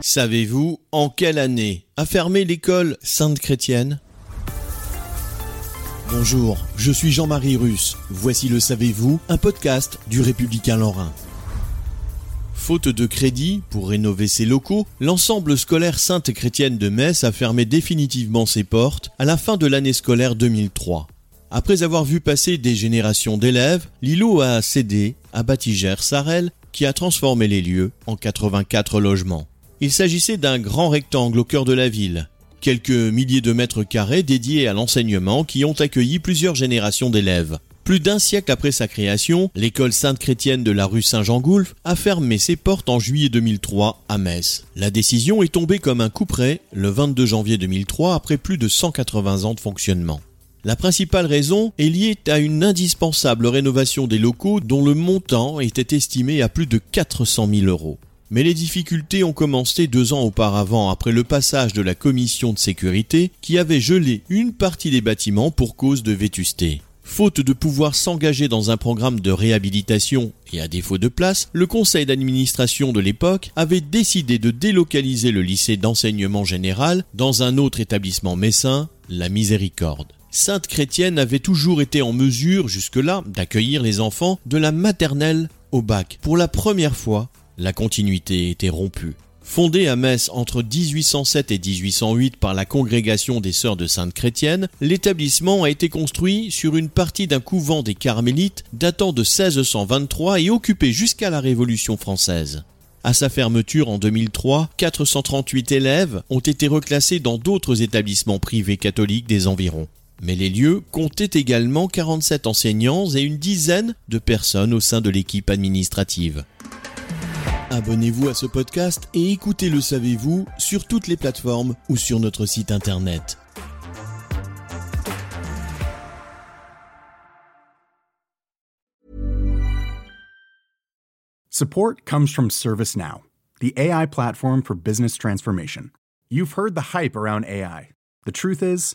Savez-vous en quelle année a fermé l'école Sainte-Chrétienne? Bonjour, je suis Jean-Marie Russe. Voici le Savez-vous, un podcast du Républicain Lorrain. Faute de crédit pour rénover ses locaux, l'ensemble scolaire Sainte-Chrétienne de Metz a fermé définitivement ses portes à la fin de l'année scolaire 2003. Après avoir vu passer des générations d'élèves, l'îlot a cédé à Batigère Sarel qui a transformé les lieux en 84 logements. Il s'agissait d'un grand rectangle au cœur de la ville, quelques milliers de mètres carrés dédiés à l'enseignement qui ont accueilli plusieurs générations d'élèves. Plus d'un siècle après sa création, l'école sainte-chrétienne de la rue Saint-Jean-Goulf a fermé ses portes en juillet 2003 à Metz. La décision est tombée comme un coup près le 22 janvier 2003 après plus de 180 ans de fonctionnement. La principale raison est liée à une indispensable rénovation des locaux dont le montant était estimé à plus de 400 000 euros. Mais les difficultés ont commencé deux ans auparavant après le passage de la commission de sécurité qui avait gelé une partie des bâtiments pour cause de vétusté. Faute de pouvoir s'engager dans un programme de réhabilitation et à défaut de place, le conseil d'administration de l'époque avait décidé de délocaliser le lycée d'enseignement général dans un autre établissement messin, la Miséricorde. Sainte Chrétienne avait toujours été en mesure jusque-là d'accueillir les enfants de la maternelle au bac. Pour la première fois, la continuité était rompue. Fondé à Metz entre 1807 et 1808 par la congrégation des Sœurs de Sainte Chrétienne, l'établissement a été construit sur une partie d'un couvent des Carmélites datant de 1623 et occupé jusqu'à la Révolution française. À sa fermeture en 2003, 438 élèves ont été reclassés dans d'autres établissements privés catholiques des environs. Mais les lieux comptaient également 47 enseignants et une dizaine de personnes au sein de l'équipe administrative. Abonnez-vous à ce podcast et écoutez Le Savez-vous sur toutes les plateformes ou sur notre site internet. Support comes from ServiceNow, the AI platform for business transformation. You've heard the hype around AI. The truth is,